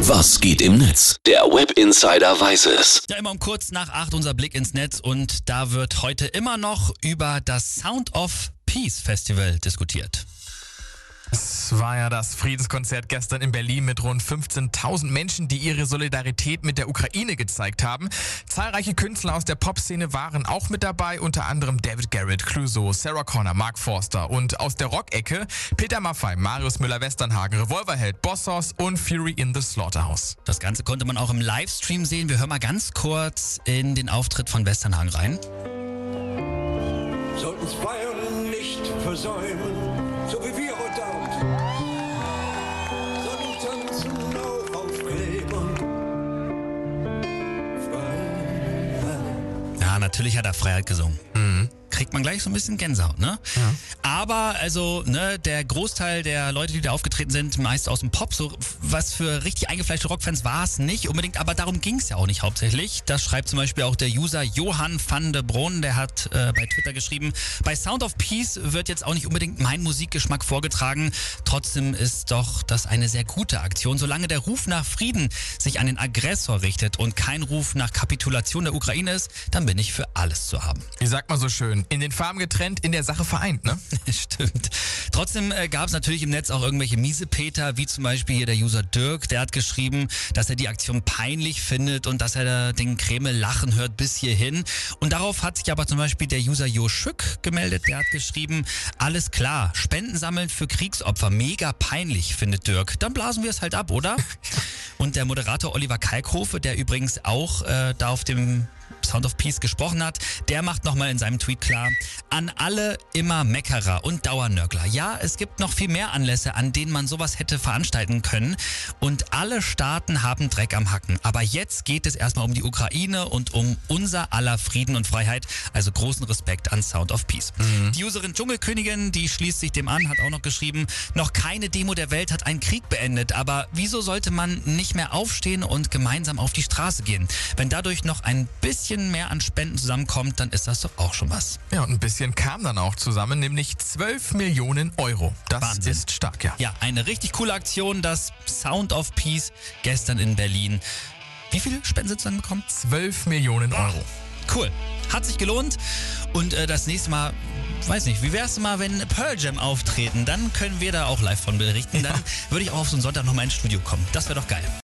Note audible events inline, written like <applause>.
Was geht im Netz? Der Web Insider weiß es. Ja, immer um kurz nach acht unser Blick ins Netz und da wird heute immer noch über das Sound of Peace Festival diskutiert. Es war ja das Friedenskonzert gestern in Berlin mit rund 15.000 Menschen, die ihre Solidarität mit der Ukraine gezeigt haben. Zahlreiche Künstler aus der Popszene waren auch mit dabei, unter anderem David Garrett, Clouseau, Sarah Connor, Mark Forster und aus der Rockecke Peter Maffay, Marius Müller-Westernhagen, Revolverheld, Bossos und Fury in the Slaughterhouse. Das Ganze konnte man auch im Livestream sehen. Wir hören mal ganz kurz in den Auftritt von Westernhagen rein. Sollten's feiern nicht versäumen, Natürlich hat er Freiheit gesungen. Kriegt man gleich so ein bisschen Gänsehaut, ne? Aber also, ne, der Großteil der Leute, die da aufgetreten sind, meist aus dem Pop, so was für richtig eingefleischte Rockfans war es nicht unbedingt, aber darum ging es ja auch nicht hauptsächlich. Das schreibt zum Beispiel auch der User Johann van de Bron, der hat äh, bei Twitter geschrieben, bei Sound of Peace wird jetzt auch nicht unbedingt mein Musikgeschmack vorgetragen. Trotzdem ist doch das eine sehr gute Aktion. Solange der Ruf nach Frieden sich an den Aggressor richtet und kein Ruf nach Kapitulation der Ukraine ist, dann bin ich für alles zu haben. Wie sagt man so schön? In den Farben getrennt, in der Sache vereint, ne? <laughs> Stimmt. Trotzdem äh, gab es natürlich im Netz auch irgendwelche Miesepeter, wie zum Beispiel hier der User Dirk, der hat geschrieben, dass er die Aktion peinlich findet und dass er da den Kreml lachen hört bis hierhin. Und darauf hat sich aber zum Beispiel der User Jo Schück gemeldet, der hat geschrieben, alles klar, Spenden sammeln für Kriegsopfer, mega peinlich, findet Dirk. Dann blasen wir es halt ab, oder? <laughs> Und der Moderator Oliver Kalkhofe, der übrigens auch äh, da auf dem Sound of Peace gesprochen hat, der macht nochmal in seinem Tweet klar, an alle immer Meckerer und Dauernörgler. Ja, es gibt noch viel mehr Anlässe, an denen man sowas hätte veranstalten können und alle Staaten haben Dreck am Hacken. Aber jetzt geht es erstmal um die Ukraine und um unser aller Frieden und Freiheit. Also großen Respekt an Sound of Peace. Die Userin Dschungelkönigin, die schließt sich dem an, hat auch noch geschrieben, noch keine Demo der Welt hat einen Krieg beendet, aber wieso sollte man nicht mehr aufstehen und gemeinsam auf die Straße gehen? Wenn dadurch noch ein bisschen mehr an Spenden zusammenkommt, dann ist das doch auch schon was. Ja, und ein bisschen kam dann auch zusammen, nämlich 12 Millionen Euro. Das Wahnsinn. ist stark, ja. Ja, eine richtig coole Aktion, das Sound of Peace gestern in Berlin. Wie viele Spenden sind dann bekommen? 12 Millionen Euro. Cool. Hat sich gelohnt. Und äh, das nächste Mal, weiß nicht, wie wär's mal, wenn Pearl Jam auftreten? Dann können wir da auch live von berichten. Dann würde ich auch auf so einen Sonntag nochmal ins Studio kommen. Das wäre doch geil.